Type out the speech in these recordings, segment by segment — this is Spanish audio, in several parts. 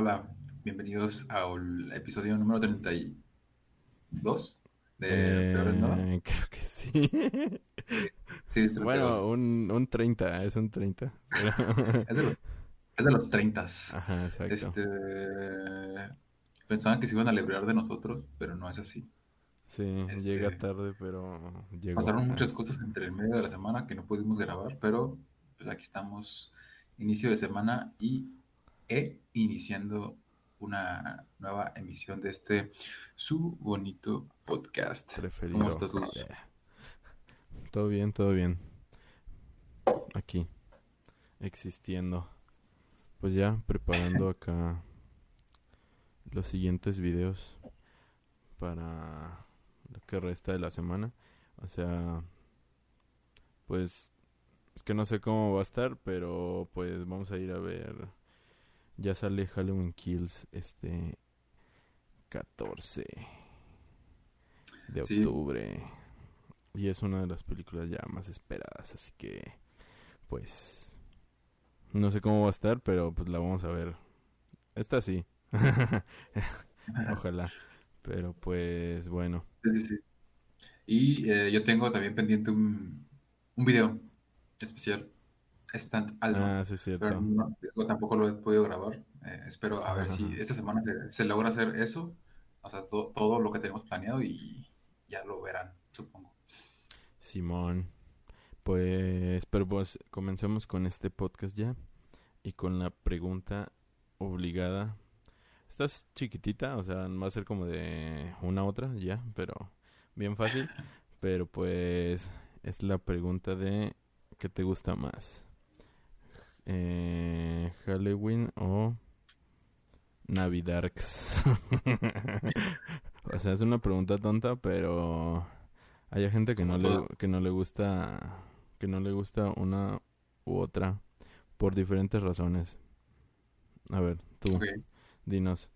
Hola, bienvenidos al episodio número 32 de Peor es Nada. Eh, creo que sí. Sí, 32. bueno, un, un 30, es un 30. es, de los, es de los 30. Ajá, exacto. Este, pensaban que se iban a librar de nosotros, pero no es así. Sí, este, llega tarde, pero llegó. Pasaron muchas cosas entre el medio de la semana que no pudimos grabar, pero pues aquí estamos, inicio de semana y e iniciando una nueva emisión de este su bonito podcast. preferido. ¿Cómo estás, Gus? Todo bien, todo bien. Aquí, existiendo. Pues ya preparando acá los siguientes videos para lo que resta de la semana. O sea, pues es que no sé cómo va a estar, pero pues vamos a ir a ver. Ya sale Halloween Kills este 14 de Sí. octubre. Y es una de las películas ya más esperadas, así que pues no sé cómo va a estar, pero pues la vamos a ver. Esta sí. Ojalá. Pero pues bueno. Sí, sí, sí. Y eh, yo tengo también pendiente un, un video especial, Stand Alma, Ah, sí es pero cierto. no- digo, tampoco lo he podido grabar. Eh, espero a ver si esta semana se, se logra hacer eso, o sea, to- todo lo que tenemos planeado y ya lo verán, supongo. Simón. Pues, pero pues comencemos con este podcast ya. Y con la pregunta obligada. Estás chiquitita, o sea, va a ser como de una a otra ya, pero bien fácil. Pero pues es la pregunta de ¿qué te gusta más? Eh, Halloween o Navidarks. o sea, es una pregunta tonta, pero hay gente que no le que no le gusta que no le gusta una u otra por diferentes razones. A ver, tú dinos.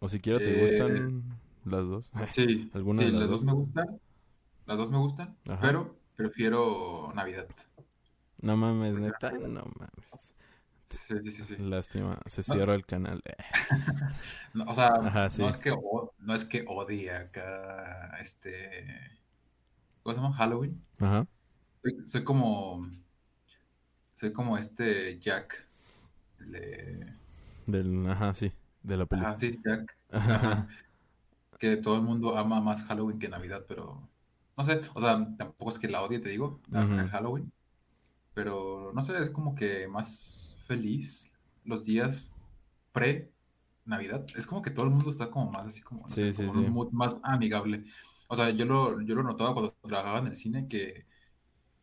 O siquiera te Eh, gustan las dos. Sí, ¿Alguna sí, de las las dos dos? me gustan, las dos me gustan, Ajá. pero prefiero Navidad. No mames, neta, no mames. Sí, sí, sí, sí. Lástima, se cierra el canal. No, o sea, Ajá, sí. no es que no es que odie acá este ¿cómo se llama? Halloween. Ajá. Soy, soy como soy como este Jack. de- Del, ajá, sí, de la película. Ajá, sí, Jack. Ajá. Que todo el mundo ama más Halloween que Navidad, pero no sé, o sea, tampoco es que la odie, te digo, la- el Halloween, pero no sé, es como que más feliz los días pre Navidad. Es como que todo el mundo está como más así como, no Sí, sé, sí, como sí. un mood más amigable. O sea, yo lo, yo lo notaba cuando trabajaba en el cine que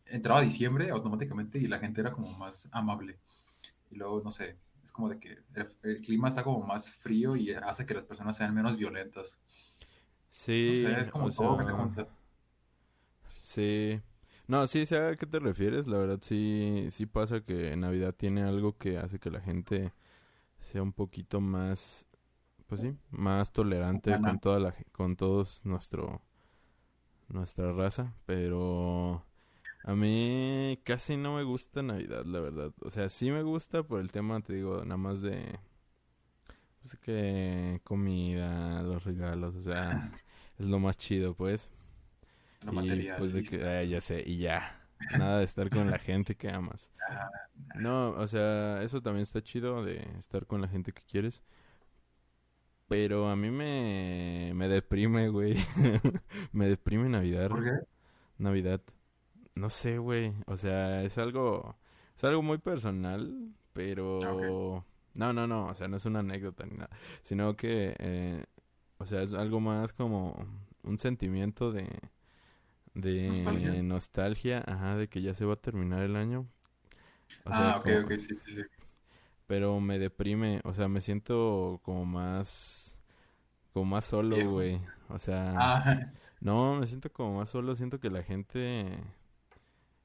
entraba diciembre automáticamente y la gente era como más amable. Y luego, no sé, es como de que el, el clima está como más frío y hace que las personas sean menos violentas. Sí, es como o todo que se sea, junta. sí. No, sí sé a qué te refieres. La verdad sí, sí pasa que Navidad tiene algo que hace que la gente sea un poquito más, pues sí, más tolerante con toda la, con todos nuestro, nuestra raza. Pero a mí casi no me gusta Navidad, la verdad. O sea, sí me gusta por el tema, te digo, nada más de, pues que comida, los regalos, o sea, es lo más chido, pues. Lo Y material. pues de listo. que, ya sé, y ya. Nada de estar con la gente que amas. No, o sea, eso también está chido de estar con la gente que quieres. Pero a mí me, me deprime, güey. me deprime Navidad. ¿Por qué? Navidad. No sé, güey. O sea, es algo, es algo muy personal, pero... Ah, No, no, no. O sea, no es una anécdota ni nada. Sino que, eh, o sea, es algo más como un sentimiento de... De ¿Nostalgia? nostalgia, ajá, de que ya se va a terminar el año. O sea, Ah, ok, como- ok, sí, sí, sí. pero me deprime, o sea, me siento como más, como más solo, güey. O sea, Ah, no, me siento como más solo, siento que la gente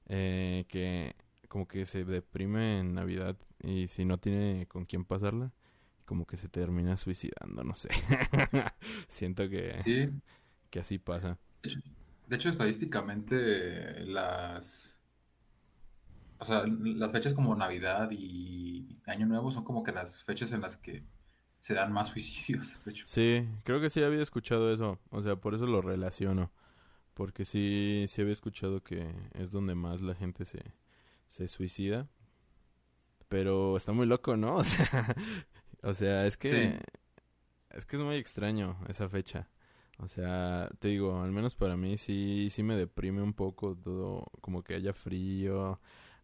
eh, que como que se deprime en Navidad y si no tiene con quién pasarla, como que se termina suicidando, no sé. Siento que, sí. que así pasa. De hecho, estadísticamente, las, o sea, las fechas como Navidad y Año Nuevo son como que las fechas en las que se dan más suicidios, de hecho. Sí, creo que sí había escuchado eso, o sea, por eso lo relaciono, porque sí, sí había escuchado que es donde más la gente se, se suicida, pero está muy loco, ¿no? O sea, o sea es que es que es muy extraño esa fecha. O sea, te digo, al menos para mí sí, sí me deprime un poco todo, como que haya frío,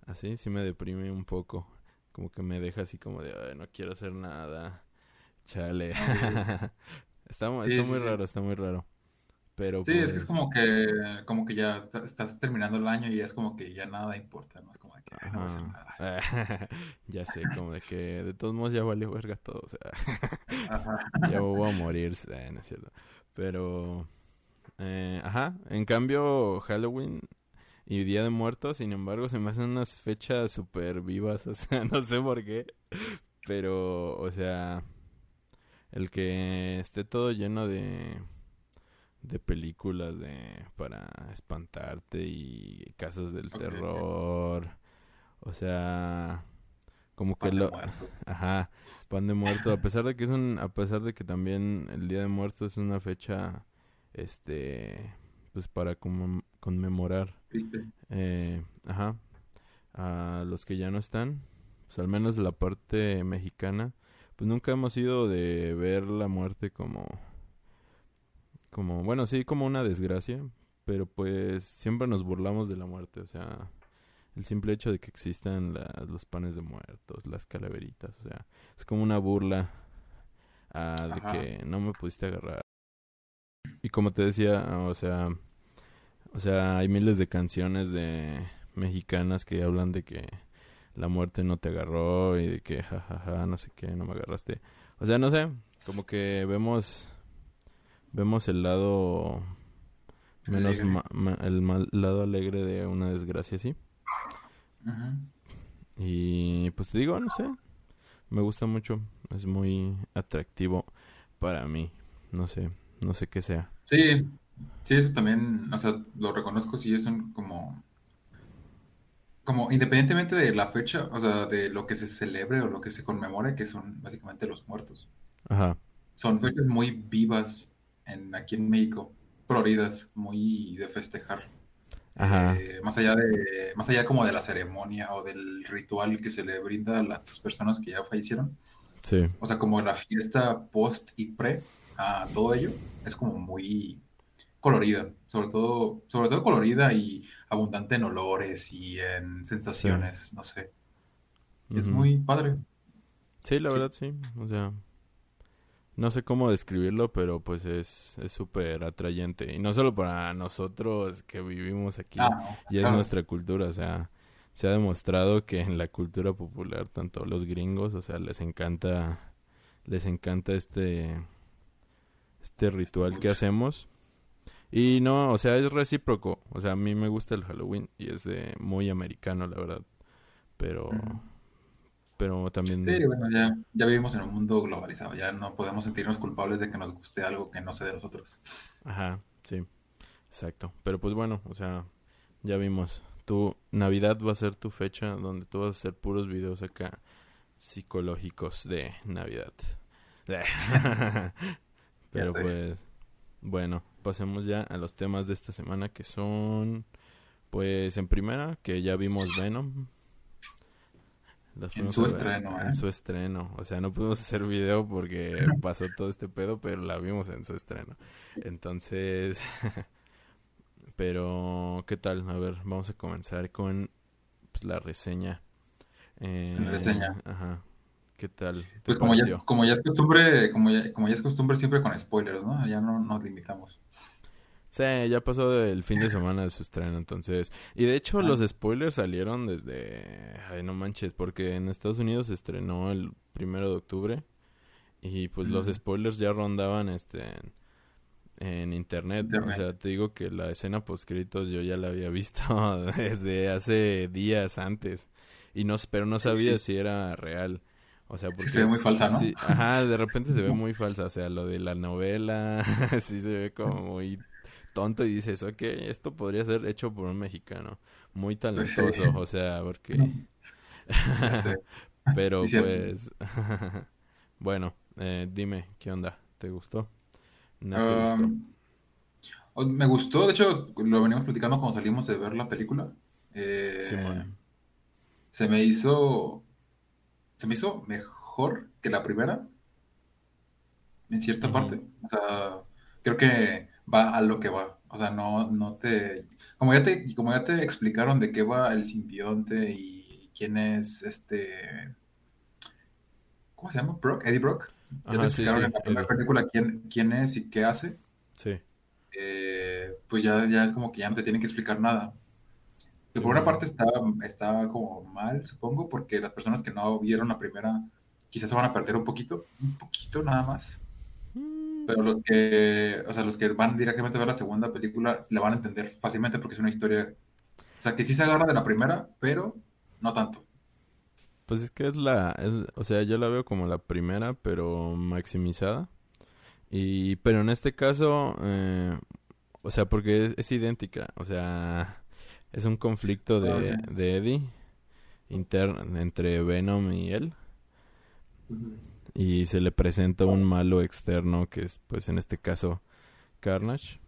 así, sí me deprime un poco. Como que me deja así como de, Ay, no quiero hacer nada. Chale. Está, está muy raro, está muy raro. Pero sí, es que es pues como que, como que ya estás terminando el año y es como que ya nada importa, ¿no? Es como de que no pasa nada. ya sé, como de que de todos modos ya vale verga todo, o sea, ya voy a morir, no es cierto. Pero, eh, ajá, en cambio Halloween y Día de Muertos, sin embargo, se me hacen unas fechas súper vivas, o sea, no sé por qué, pero, o sea, el que esté todo lleno de de películas de para espantarte y casas del terror. O sea, como que lo ajá, pan de muerto, a pesar de que es un a pesar de que también el Día de Muertos es una fecha este pues para conmemorar eh, ajá, a los que ya no están, pues al menos la parte mexicana, pues nunca hemos ido de ver la muerte como como, bueno, sí, como una desgracia, pero pues siempre nos burlamos de la muerte, o sea, el simple hecho de que existan los panes de muertos, las calaveritas, o sea, es como una burla ah, de que no me pudiste agarrar. Y como te decía, o sea, o sea, hay miles de canciones de mexicanas que hablan de que la muerte no te agarró y de que jajaja, no sé qué, no me agarraste. O sea, no sé, como que vemos vemos el lado menos el mal lado alegre de una desgracia así. Y pues te digo, no sé, me gusta mucho, es muy atractivo para mí, no sé, no sé qué sea. Sí, sí, eso también, o sea, lo reconozco, sí, es un como, como independientemente de la fecha, o sea, de lo que se celebre o lo que se conmemore, que son básicamente los muertos. Ajá. Son fechas muy vivas aquí en México, coloridas, muy de festejar. Eh, más allá de, más allá como de la ceremonia o del ritual que se le brinda a las personas que ya fallecieron. Sí. O sea, como la fiesta post y pre a todo ello, es como muy colorida, sobre todo, sobre todo colorida y abundante en olores y en sensaciones, no sé. Es muy padre. Sí, la verdad, sí. O sea, no sé cómo describirlo, pero pues es súper atrayente. Y no solo para nosotros que vivimos aquí, ah, y es nuestra cultura, o sea, se ha demostrado que en la cultura popular, tanto los gringos, o sea, les encanta, les encanta este, este ritual que hacemos. Y no, o sea, es recíproco. O sea, a mí me gusta el Halloween y es de muy americano, la verdad. Pero pero también... Sí, bueno, ya, ya vivimos en un mundo globalizado, ya no podemos sentirnos culpables de que nos guste algo que no sea de nosotros. Ajá, sí, exacto. Pero pues bueno, o sea, ya vimos, tu Navidad va a ser tu fecha donde tú vas a hacer puros videos acá psicológicos de Navidad. Pero pues, bueno, pasemos ya a los temas de esta semana que son, pues en primera, que ya vimos Venom, en su estreno, ¿eh? En su estreno. O sea, no pudimos hacer video porque pasó todo este pedo, pero la vimos en su estreno. Entonces, pero, ¿qué tal? A ver, vamos a comenzar con pues, la reseña. Eh, la reseña. Ajá. ¿Qué tal? Pues como ya, como ya es costumbre, como ya, como ya es costumbre siempre con spoilers, ¿no? Ya no nos limitamos. Sí, ya pasó el fin de semana de su estreno, entonces. Y de hecho, los spoilers salieron desde. Ay, no manches, porque en Estados Unidos se estrenó el primero de octubre. Y pues los spoilers ya rondaban este en, internet. O sea, te digo que la escena postcritos yo ya la había visto desde hace días antes. Y no, pero no sabía si era real. O sea, porque... se ve muy falsa, ¿no? ajá, de repente se ve muy falsa. O sea, lo de la novela sí se ve como muy tonto y dices, ok, esto podría ser hecho por un mexicano muy talentoso, o sea, porque... Pero pues, bueno, eh, dime, ¿qué onda? ¿Te gustó? ¿No te gustó? Um, o- me gustó, de hecho, lo veníamos platicando cuando salimos de ver la película. Eh, se me hizo, se me hizo mejor que la primera, en cierta parte. O sea, creo que va a lo que va. O sea, no, no te, como ya te, como ya te explicaron de qué va el simbionte y quién es este, ¿cómo se llama? Brock, Eddie Brock. Ya te Ajá, explicaron sí, en la primera película quién, quién es y qué hace. Sí, eh, pues ya, ya es como que ya no te tienen que explicar nada. Que por una parte está, está como mal, supongo, porque las personas que no vieron la primera quizás se van a perder un poquito, un poquito nada más. Pero los que, o sea, los que van directamente a ver la segunda película la van a entender fácilmente porque es una historia, o sea, que sí se agarra de la primera, pero no tanto. Pues es que es la, es- o sea, yo la veo como la primera, pero maximizada. Y, pero en este caso, eh, o sea, porque es, es idéntica, o sea, es un conflicto Ah, de, sí. de Eddie interno entre Venom y él. Y se le presenta un malo externo que es, pues en este caso, Carnage.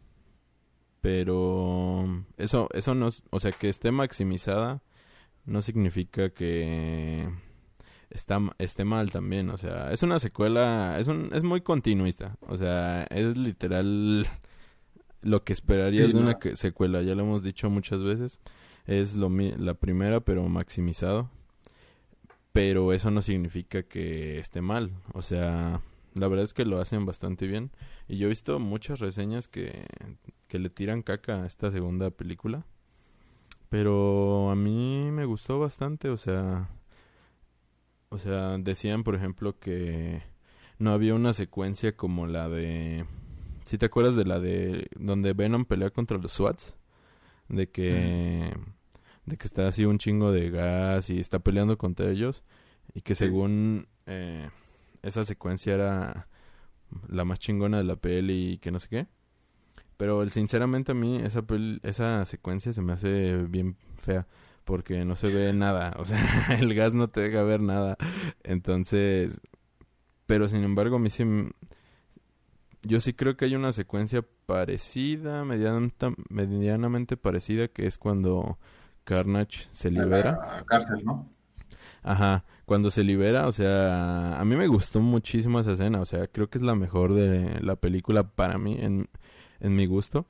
Pero eso, eso no, o sea, que esté maximizada no significa que está, esté mal también. O sea, es una secuela, es un, es muy continuista. O sea, es literal lo que esperarías Sí, de una no. secuela. Ya lo hemos dicho muchas veces. Es lo, la primera, pero maximizado. Pero eso no significa que esté mal. O sea, la verdad es que lo hacen bastante bien. Y yo he visto muchas reseñas que, que le tiran caca a esta segunda película. Pero a mí me gustó bastante. O sea, o sea, decían, por ejemplo, que no había una secuencia como la de... ¿Sí te acuerdas de la de donde Venom pelea contra los SWATs? De que... De que está así un chingo de gas y está peleando contra ellos. Y que Sí. según eh, esa secuencia era la más chingona de la peli y que no sé qué. Pero sinceramente a mí esa pel- esa secuencia se me hace bien fea porque no se ve nada, o sea, el gas no te deja ver nada. Entonces, pero sin embargo a mí sí yo sí creo que hay una secuencia parecida, medianamente parecida que es cuando Carnage se A libera. la cárcel, ¿no? Ajá, cuando se libera, o sea, a mí me gustó muchísimo esa escena, o sea, creo que es la mejor de la película para mí, en, en mi gusto.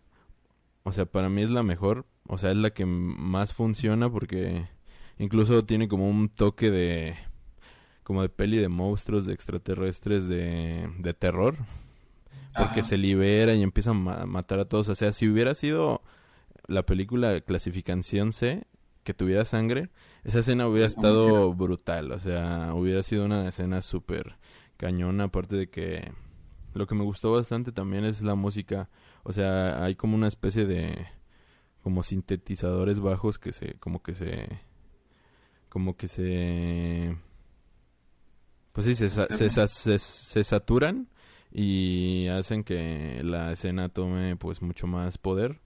O sea, para mí es la mejor, o sea, es la que más funciona porque incluso tiene como un toque de, como de peli de monstruos, de extraterrestres, de, de terror, porque Ajá. se libera y empieza a ma- matar a todos. O sea, si hubiera sido la película clasificación C, que tuviera sangre, esa escena hubiera Sí, estado brutal. O sea, hubiera sido una escena súper cañona. Aparte de que lo que me gustó bastante también es la música. O sea, hay como una especie de como sintetizadores bajos que se como que se como que se pues sí se, se, se, se saturan y hacen que la escena tome pues mucho más poder.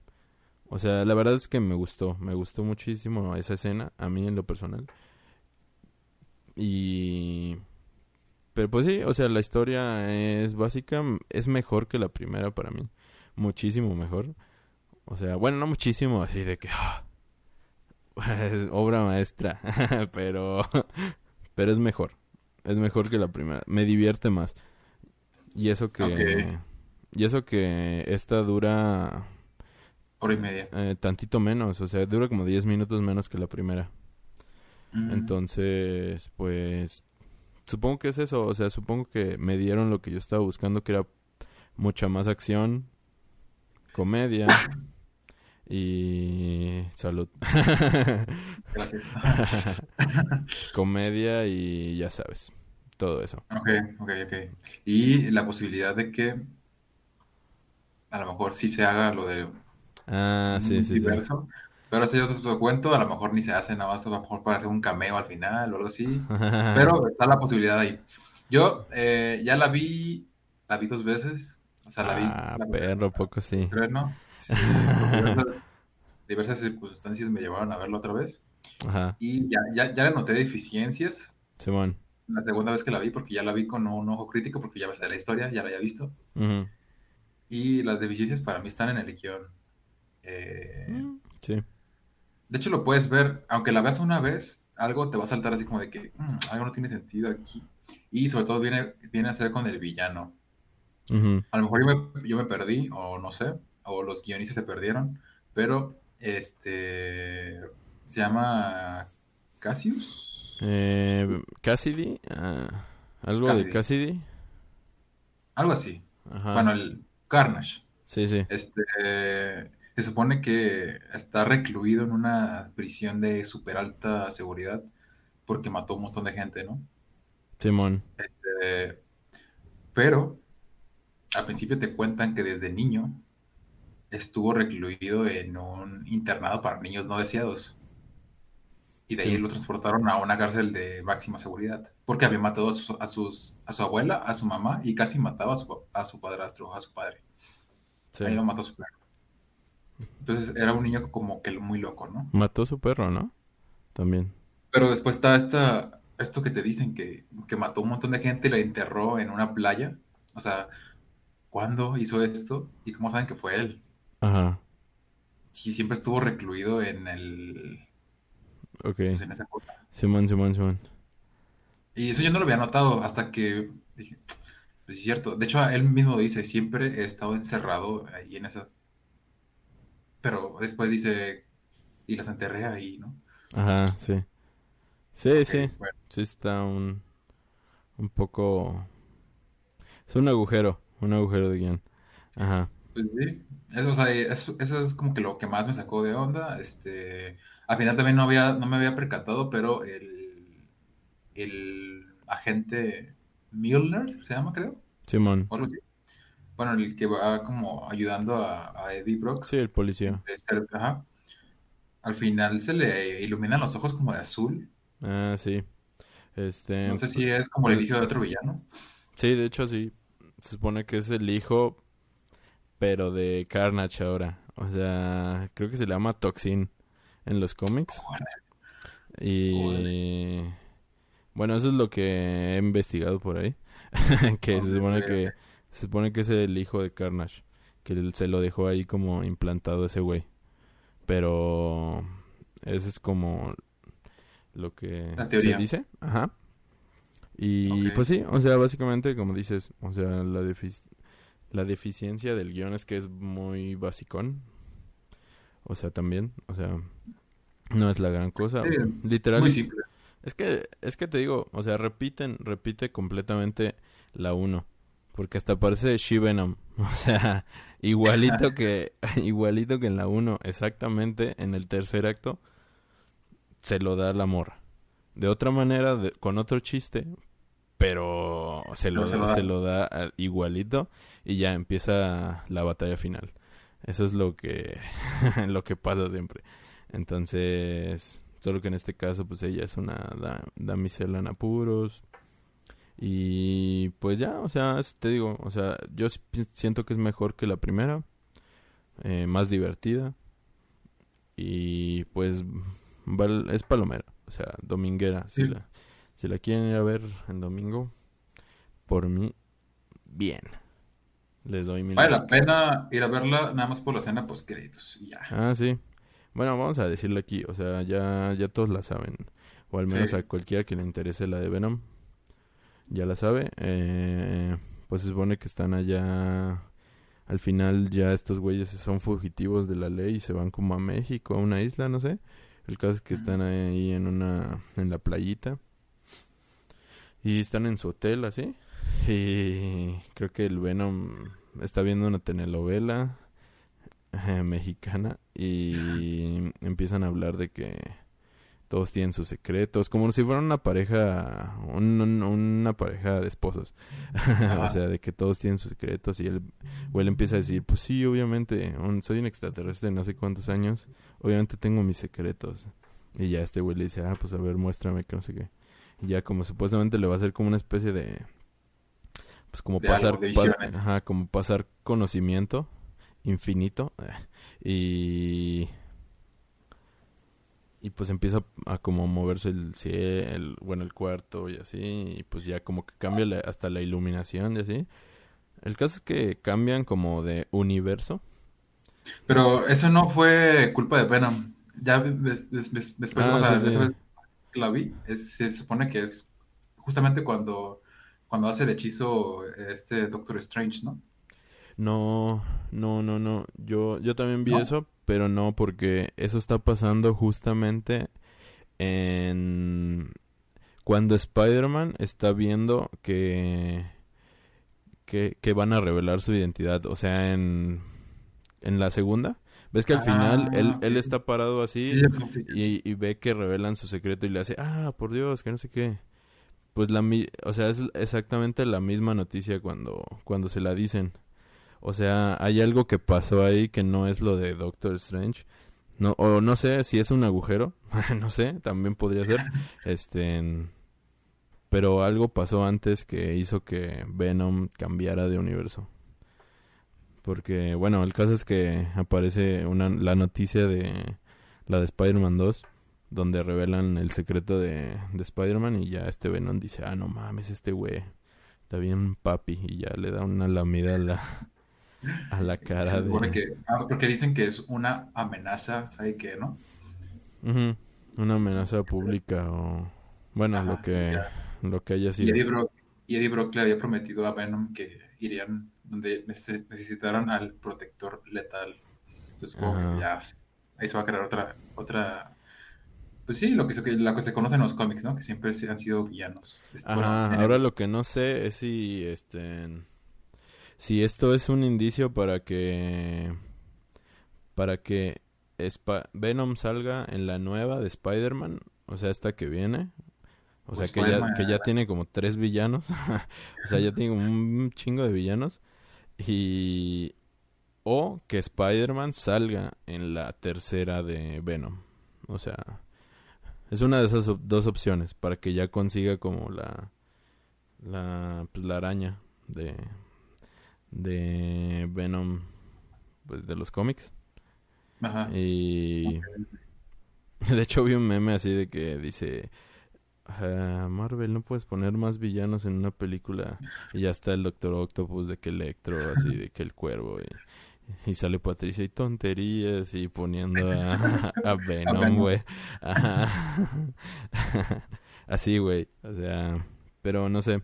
O sea, la verdad es que me gustó, me gustó muchísimo esa escena, a mí en lo personal. Y... Pero pues sí, o sea, la historia es básica, es mejor que la primera para mí, muchísimo mejor. O sea, bueno, no muchísimo, así de que... es obra maestra, pero... pero es mejor, es mejor que la primera, me divierte más. Y eso que... Ok. Y eso que esta dura Hora y media. eh, tantito menos, o sea, dura como 10 minutos menos que la primera. Mm. Entonces, pues, supongo que es eso, o sea, supongo que me dieron lo que yo estaba buscando, que era mucha más acción, comedia y salud. Gracias. comedia y ya sabes, todo eso. Ok, ok, ok. Y la posibilidad de que a lo mejor sí se haga lo de Ah, sí, sí, sí. pero ese yo te lo cuento, a lo mejor ni se hace, nada más a lo mejor para hacer un cameo al final o algo así, pero está la posibilidad ahí. Yo eh, ya la vi, la vi dos veces, o sea, la vi, Ah, la perro, poco sí. creo, ¿no? Sí, diversas, diversas circunstancias me llevaron a verla otra vez Ajá, y ya, ya, ya le noté deficiencias, Simón. la segunda vez que la vi, porque ya la vi con un ojo crítico, porque ya me de la historia, ya la había visto. Ujú. Y las deficiencias para mí están en el guion. Eh, Mm, Sí. de hecho, lo puedes ver, aunque la veas una vez, algo te va a saltar así como de que "Mm, algo no tiene sentido aquí. Y sobre todo viene, viene a ser con el villano. A lo mejor yo me, yo me perdí, o no sé, o los guionistas se perdieron, pero este se llama Cassius. Eh, Cassidy. ah, algo de Cassidy. Algo así. Ajá. Bueno, el Carnage. Sí, sí. Este se supone que está recluido en una prisión de super alta seguridad porque mató un montón de gente, ¿no? Simón. Este, pero al principio te cuentan que desde niño estuvo recluido en un internado para niños no deseados. Y de ahí lo transportaron a una cárcel de máxima seguridad. Porque había matado a, sus, a, sus, a su abuela, a su mamá y casi mataba a su, a su padrastro, a su padre. Sí. Ahí lo mató su perro. Entonces era un niño como que muy loco, ¿no? Mató a su perro, ¿no? También. Pero después está esta, esto que te dicen, que, que mató un montón de gente y la enterró en una playa. O sea, ¿cuándo hizo esto? ¿Y cómo saben que fue él? Ajá. Sí, siempre estuvo recluido en el... Ok. pues, en esa cosa. Simón, Simón, Simón. Y eso yo no lo había notado hasta que dije, pues es cierto. De hecho, él mismo dice, siempre he estado encerrado ahí en esas... Pero después dice, y las enterré ahí, ¿no? Ajá, sí. Sí, sí. bueno. Sí está un... Un poco... Es un agujero. Un agujero de guion. Ajá. Pues sí, eso, o sea, eso, eso es como que lo que más me sacó de onda. Este, al final también no había, no me había percatado, pero el, el agente Milner, se llama, creo, Simón. o algo así. Bueno, el que va como ayudando a, a Eddie Brock. Sí, el policía. ser- ajá. Al final se le iluminan los ojos como de azul. Ah, sí. Este... No sé si es como el inicio de otro villano. Sí, de hecho sí. Se supone que es el hijo, pero de Carnage ahora. O sea, creo que se le llama Toxin en los cómics. Y bueno, eso es lo que he investigado por ahí. que se supone que se supone que es el hijo de Carnage, que él se lo dejó ahí como implantado ese güey. Pero ese es como lo que La se dice, ajá. Y pues sí, o sea, básicamente como dices, o sea, la la deficiencia del guion es que es muy basicón. O sea, también, o sea, no es la gran cosa. Sí, es Literal, Muy simple. es que, es que te digo, o sea, repiten, repite completamente la 1. Porque hasta parece She-Venom. O sea, igualito que, igualito que en la 1, exactamente en el tercer acto, se lo da la morra. De otra manera, de- con otro chiste, pero se lo, se da, se lo da igualito y ya empieza la batalla final. Eso es lo que, lo que pasa siempre. Entonces, solo que en este caso, pues ella es una da- damisela en apuros. Y pues ya, o sea, te digo, o sea, yo siento que es mejor que la primera, eh, más divertida. Y pues es palomera, o sea, dominguera. Si la, si la quieren ir a ver en domingo, por mí, bien. Les doy mi Vale la pena ir a verla nada más por la escena post créditos. Ya. Ah, sí. Bueno, vamos a decirlo aquí, o sea, ya, ya todos la saben. O al menos Sí. a cualquiera que le interese la de Venom. Ya la sabe. Eh, pues se supone que están allá. Al final ya estos güeyes son fugitivos de la ley y se van como a México, a una isla, no sé. El caso es que están ahí en una, en la playita. Y están en su hotel así. Y creo que el Venom está viendo una telenovela eh, mexicana y empiezan a hablar de que todos tienen sus secretos, como si fueran una pareja, un- un- una pareja de esposos. o sea, de que todos tienen sus secretos y él, o él empieza a decir, pues sí, obviamente, un- soy un extraterrestre de no sé cuántos años, obviamente tengo mis secretos. Y ya este güey le dice, ah, pues a ver, muéstrame que no sé qué. Y ya como supuestamente le va a hacer como una especie de, pues como De pasar, pa- ajá, como pasar conocimiento infinito. Y y pues empieza a como moverse el cielo, bueno, el cuarto y así, y pues ya como que cambia la- hasta la iluminación y así. El caso es que cambian como de universo. Pero eso no fue culpa de Venom. Ya des- des- des- des- después, Ah, sí, sí. vez que la vi, es- se supone que es justamente cuando, cuando hace el hechizo este Doctor Strange, ¿no? No, no, no, no. Yo, yo también vi ¿No? eso, pero no, porque eso está pasando justamente en cuando Spider-Man está viendo que, que que van a revelar su identidad. O sea, en en la segunda, ves que al final él, Ah, él ok. está parado así Sí, cierto, sí, sí. y, y ve que revelan su secreto y le hace, ah, por Dios, que no sé qué. Pues la, mi- o sea, es exactamente la misma noticia cuando, cuando se la dicen. O sea, hay algo que pasó ahí que no es lo de Doctor Strange. No, o no sé si es un agujero, no sé, también podría ser. Este, pero algo pasó antes que hizo que Venom cambiara de universo. Porque, bueno, el caso es que aparece una, la noticia de la de Spider-Man 2, donde revelan el secreto de, de Spider-Man y ya este Venom dice, ah, no mames, este güey está bien papi y ya le da una lamida a la, a la cara Se de... que, ah, porque dicen que es una amenaza, ¿sabe qué, no? Una amenaza pública o... Bueno, lo que, ya. lo que haya Y sido. Eddie Brock, y Eddie Brock le había prometido a Venom que irían donde nece- necesitaran al protector letal. Entonces, que ya ahí se va a crear otra, otra, pues sí, lo que se, la que se conoce en los cómics, ¿no? Que siempre han sido villanos. Este, bueno, ahora lo que no sé es si este si esto es un indicio para que para que Venom salga en la nueva de Spider-Man, o sea, esta que viene. O sea, que ya, que ya tiene como tres villanos. o sea, ya tiene como un chingo de villanos. Y... O que Spider-Man salga en la tercera de Venom. O sea, es una de esas op- dos opciones para que ya consiga como la... La, pues, la araña de... De Venom. Pues de los cómics. Ajá. Y... De hecho vi un meme así de que dice... "Ah, Marvel, no puedes poner más villanos en una película. Y ya está el Doctor Octopus, de que Electro, así de que el cuervo. Y, y sale Patricia y tonterías y poniendo a, a Venom, güey. Así, güey. O sea, pero no sé.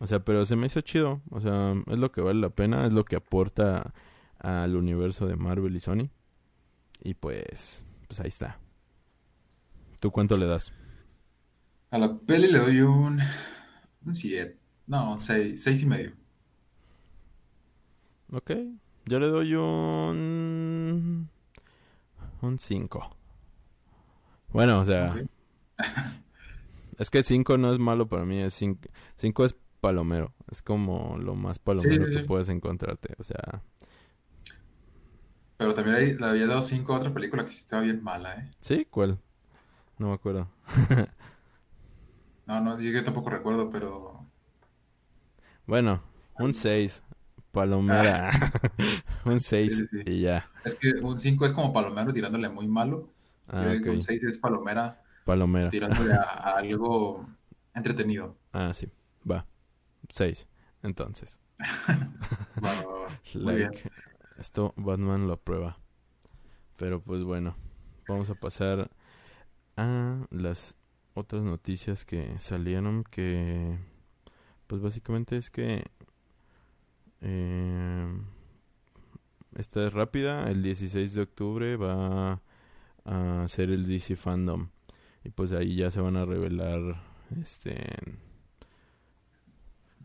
O sea, pero se me hizo chido. O sea, es lo que vale la pena, es lo que aporta al universo de Marvel y Sony. Y pues, pues ahí está. ¿Tú cuánto le das? A la peli le doy un, un 7. No, 6, seis y medio. Ok, yo le doy un... Un 5. Bueno, o sea, es que 5 no es malo para mí, es 5 es palomero, es como lo más palomero sí, que puedes encontrarte, o sea, Pero también le había dado 5 a otra película que sí estaba bien mala, ¿eh? ¿sí? ¿Cuál? No me acuerdo. No, no, yo tampoco recuerdo, pero Bueno, un 6, palomera, un 6 Sí, sí, sí. y ya. es que un 5 es como palomero tirándole muy malo. Ah, que un 6 es palomera palomera. tirándole a, a algo entretenido. Ah, sí, va, 6, entonces. Like, esto Batman lo aprueba. Pero pues bueno, vamos a pasar a las otras noticias que salieron que pues básicamente es que eh, esta es rápida, el 16 de octubre va a ser el DC Fandom y pues ahí ya se van a revelar este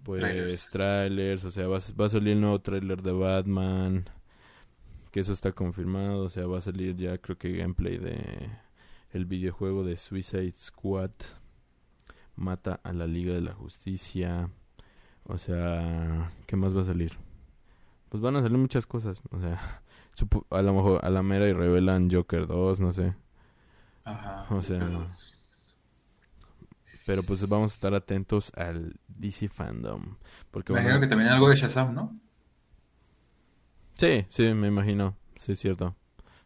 pues Trailers. trailers, o sea, va, a- va a salir el nuevo trailer de Batman, que eso está confirmado, o sea, va a salir ya creo que gameplay de el videojuego de Suicide Squad, mata a la Liga de la Justicia, o sea, ¿qué más va a salir? Pues van a salir muchas cosas, o sea, a lo mejor a la mera y revelan Joker 2, no sé, Ajá. o sea, Pero- pero pues vamos a estar atentos al DC Fandom, porque Me imagino que también algo de Shazam, ¿no? Sí, sí, me imagino. Sí, es cierto.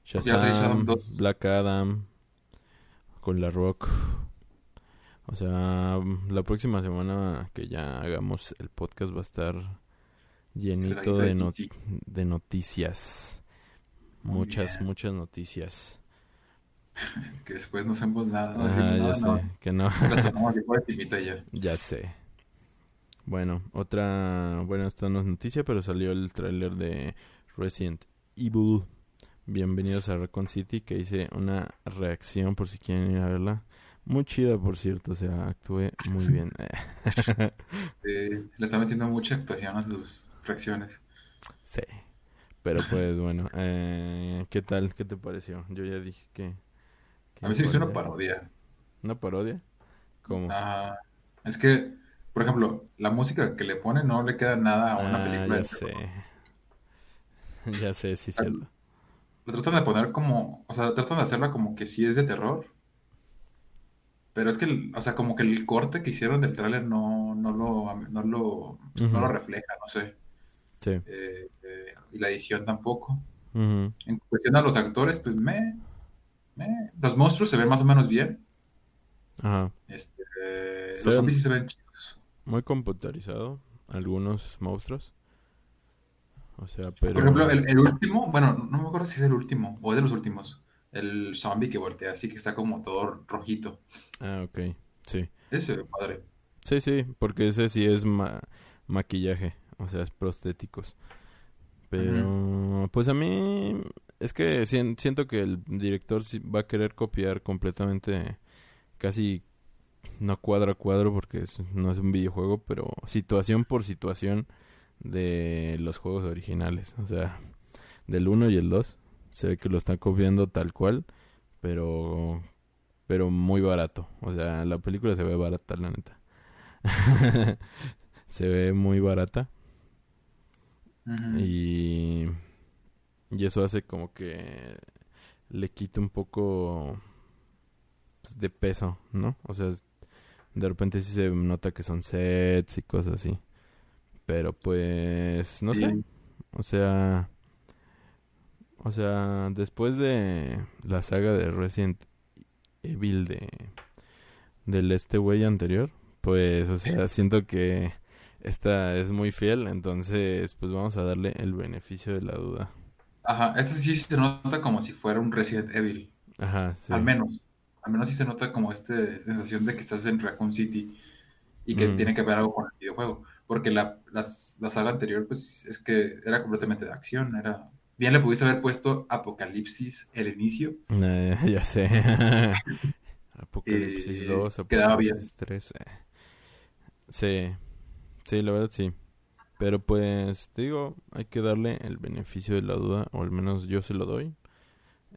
Shazam Shazam, 2. Black Adam. con la Rock. O sea, la próxima semana que ya hagamos el podcast va a estar llenito de, no- de noticias. Muy Muchas, bien. muchas noticias. Que después no hacemos nada. No Ajá, decimos ya nada, sé, no. que no. Ya. Ya sé. Bueno, otra, bueno, esta no es noticia, pero salió el tráiler de Resident Evil. Bienvenidos a Raccoon City, que hice una reacción por si quieren ir a verla. Muy chida, por cierto, o sea, actué muy bien. Le está metiendo mucha actuación a sus reacciones. sí. Pero pues bueno, eh, ¿qué tal? ¿Qué te pareció? Yo ya dije que... A mí se me hizo una parodia. ¿Una parodia? ¿Cómo? Ah, es que, por ejemplo, la música que le pone no le queda nada a una Ah, película ya sé. terror. Ya sé, sí, sea, cierto. Lo tratan de poner como, o sea, tratan de hacerla como que sí es de terror. Pero es que, o sea, como que el corte que hicieron del tráiler no, no lo, no lo, no lo refleja, no sé. Sí. Eh, eh, y la edición tampoco. En cuestión a los actores, pues me, me- Los monstruos se ven más o menos bien. Ajá. Este, eh, los zombies sí se ven chidos. Muy computarizado, algunos monstruos. O sea, pero... Por ejemplo, el, el último, bueno, no me acuerdo si es el último o es de los últimos. El zombie que voltea así, que está como todo rojito. Ah, ok. Sí. Ese padre. Sí, sí, porque ese sí es ma- maquillaje, o sea, es prostéticos. Pero, pues a mí, es que sien- siento que el director va a querer copiar completamente, casi no cuadro a cuadro, porque es- no es un videojuego, pero situación por situación de los juegos originales. O sea, del 1 y el 2, se ve que lo están copiando tal cual, pero, pero muy barato. O sea, la película se ve barata, la neta. se ve muy barata. Y, y eso hace como que le quite un poco pues, de peso, ¿no? O sea, de repente sí se nota que son sets y cosas así. Pero pues, no Sí. sé. O sea, o sea, después de la saga de Resident Evil de del este güey anterior, pues, o sea, siento que esta es muy fiel, entonces pues vamos a darle el beneficio de la duda. Ajá, este sí se nota como si fuera un Resident Evil. Ajá, sí. Al menos. Al menos sí se nota como esta sensación de que estás en Raccoon City y que Mm. tiene que ver algo con el videojuego. Porque la, las- la saga anterior, pues es que era completamente de acción. Era... Bien le pudiste haber puesto Apocalipsis el inicio. Eh, ya sé. Apocalipsis Eh, 2, quedaba bien. Apocalipsis 3. eh. Sí, sí, la verdad sí. Pero pues, te digo, hay que darle el beneficio de la duda, o al menos yo se lo doy.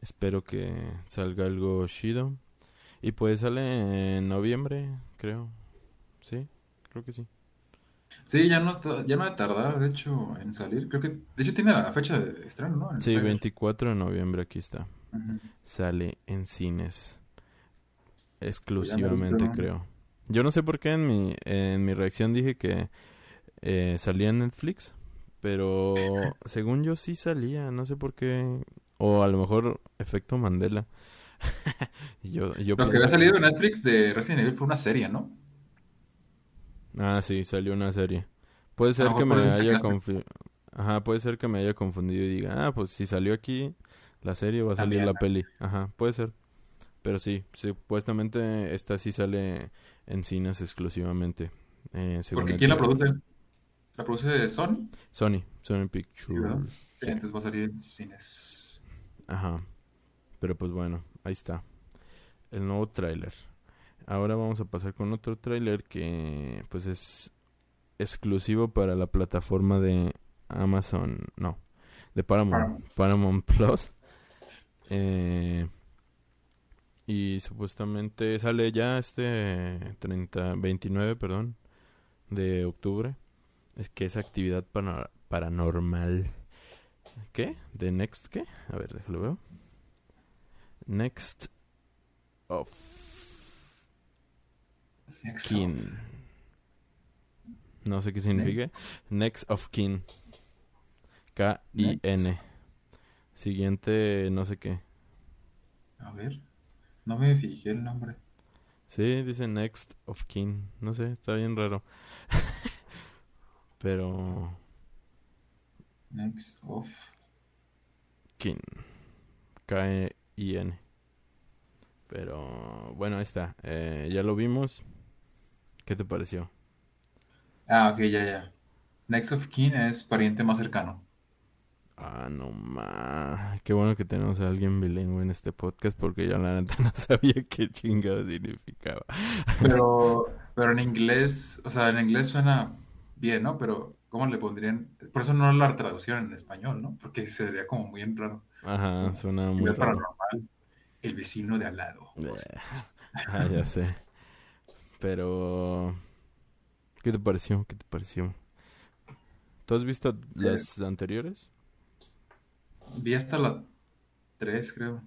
Espero que salga algo chido. Y pues sale en noviembre, creo. Sí, creo que sí. Sí, ya no, ya no va a tardar, de hecho, en salir. Creo que, de hecho, tiene la fecha de estreno, ¿no? En Sí, trailer. 24 de noviembre aquí está. Sale en cines. Exclusivamente, merito. creo. Yo no sé por qué en mi, en mi reacción dije que eh, salía en Netflix. Pero según yo sí salía. No sé por qué. O a lo mejor efecto Mandela. Y yo, yo Lo que había salido en Netflix de Resident Evil fue una serie, ¿no? Ah, sí, salió una serie. Puede ser lo que me haya confundido. Ajá, puede ser que me haya confundido y diga, ah, pues si salió aquí la serie, va a salir También, la ¿no? peli. Ajá, puede ser. Pero sí, supuestamente esta sí sale en cines exclusivamente. Eh, según Porque ¿quién la produce? ¿La produce Sony? Sony, Sony. Pictures. Sí, Sí. entonces va a salir en cines. Ajá. Pero pues bueno, ahí está. El nuevo tráiler. Ahora vamos a pasar con otro tráiler que pues es exclusivo para la plataforma de Amazon, no, de Paramount, Paramount. Paramount Plus. Eh, y supuestamente sale ya este 30, 29, perdón, de octubre. Es que es actividad paranormal. ¿Qué? ¿De Next qué? A ver, déjalo veo. Next of Exo. Kin. No sé qué significa. Next of Kin. K-I-N. Siguiente, no sé qué. A ver. No me fijé el nombre. Sí, dice Next of Kin. No sé, está bien raro. Pero. Next of. Kin. K-I-N. Pero bueno, ahí está. Eh, ya lo vimos. ¿Qué te pareció? Ah, ok, ya, ya. Next of kin es pariente más cercano. Ah, no ma. Qué bueno que tenemos a alguien bilingüe en este podcast porque yo la neta no sabía qué chingado significaba. Pero, pero en inglés, o sea, en inglés suena bien, ¿no? Pero, ¿cómo le pondrían? Por eso no la traducción en español, ¿no? Porque sería como muy raro. Ajá, suena muy raro. paranormal, el vecino de al lado. o. Ah, ya sé. Pero. ¿Qué te pareció? ¿Qué te pareció? ¿Tú has visto las anteriores? Vi hasta la 3, creo.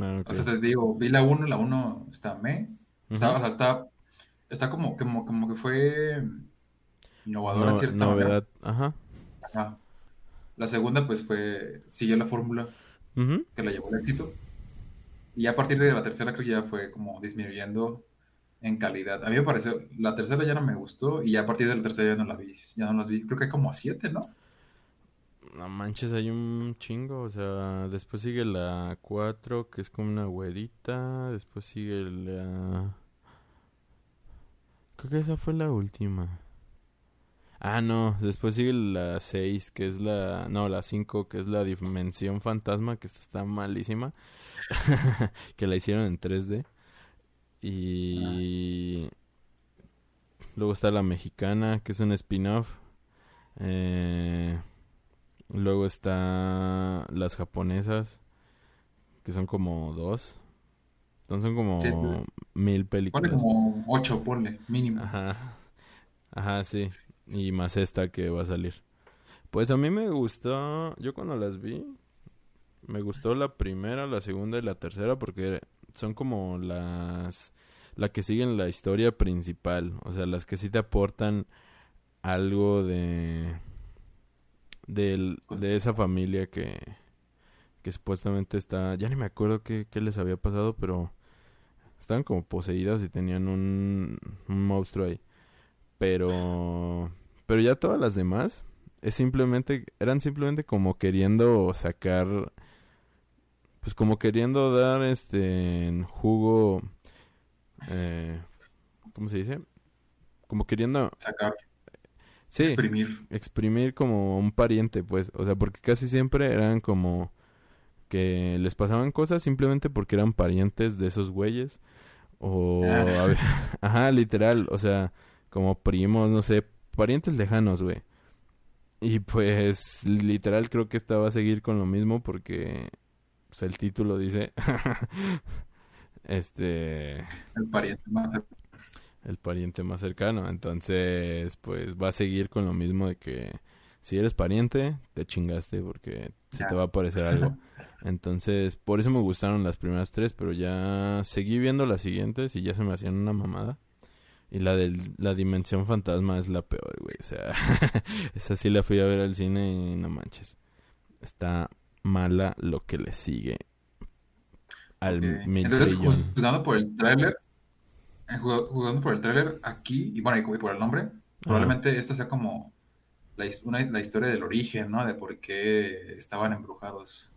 Ah, ok. O sea, te digo, vi la 1, la 1 está me. Está, o Ujú. sea, está, está como, como, como que fue innovadora No- cierta novedad. Ajá. Ajá. La segunda, pues fue, siguió la fórmula que la llevó al éxito. Y a partir de la tercera, creo que ya fue como disminuyendo en calidad. A mí me pareció, la tercera ya no me gustó y ya a partir de la tercera ya no la vi. Ya no las vi. Creo que hay como a siete, ¿no? No manches, hay un chingo. O sea, después sigue la 4, que es como una güerita. Después sigue la. Creo que esa fue la última. Ah, no. Después sigue la 6, que es la. No, la 5, que es la Dimensión Fantasma, que está malísima. que la hicieron en 3D. Y. Luego está la mexicana, que es un spin-off. Eh. Luego está las japonesas, que son como dos. Entonces son como Sí, mil Pone películas. como ocho, ponle, mínimo. Ajá. Ajá, sí. Y más esta que va a salir. Pues a mí me gustó, yo cuando las vi, me gustó la primera, la segunda y la tercera porque son como las la que siguen la historia principal, o sea, las que sí te aportan algo de del- de esa familia que que supuestamente está, ya ni me acuerdo qué, qué les había pasado, pero estaban como poseídas y tenían un, un monstruo ahí. Pero pero ya todas las demás es simplemente eran simplemente como queriendo sacar pues como queriendo dar este en jugo eh, ¿cómo se dice? Como queriendo Sacar, sí, exprimir. exprimir como un pariente, pues, o sea, porque casi siempre eran como que les pasaban cosas simplemente porque eran parientes de esos güeyes o Ah. ajá, literal, o sea, como primos, no sé, parientes lejanos, güey. Y pues literal creo que esta va a seguir con lo mismo porque pues, el título dice este El pariente más el pariente más cercano. Entonces, pues va a seguir con lo mismo de que si eres pariente, te chingaste porque se te va a aparecer algo. Entonces, por eso me gustaron las primeras tres, pero ya seguí viendo las siguientes y ya se me hacían una mamada. Y la de la dimensión fantasma es la peor, güey. O sea, esa sí la fui a ver al cine y no manches. Está mala lo que le sigue al Ok. mil Entonces, juzgando por el tráiler, eh, jug- jugando por el tráiler aquí, y bueno, y por el nombre, probablemente esta sea como la, his- una- la historia del origen, ¿no? De por qué estaban embrujados.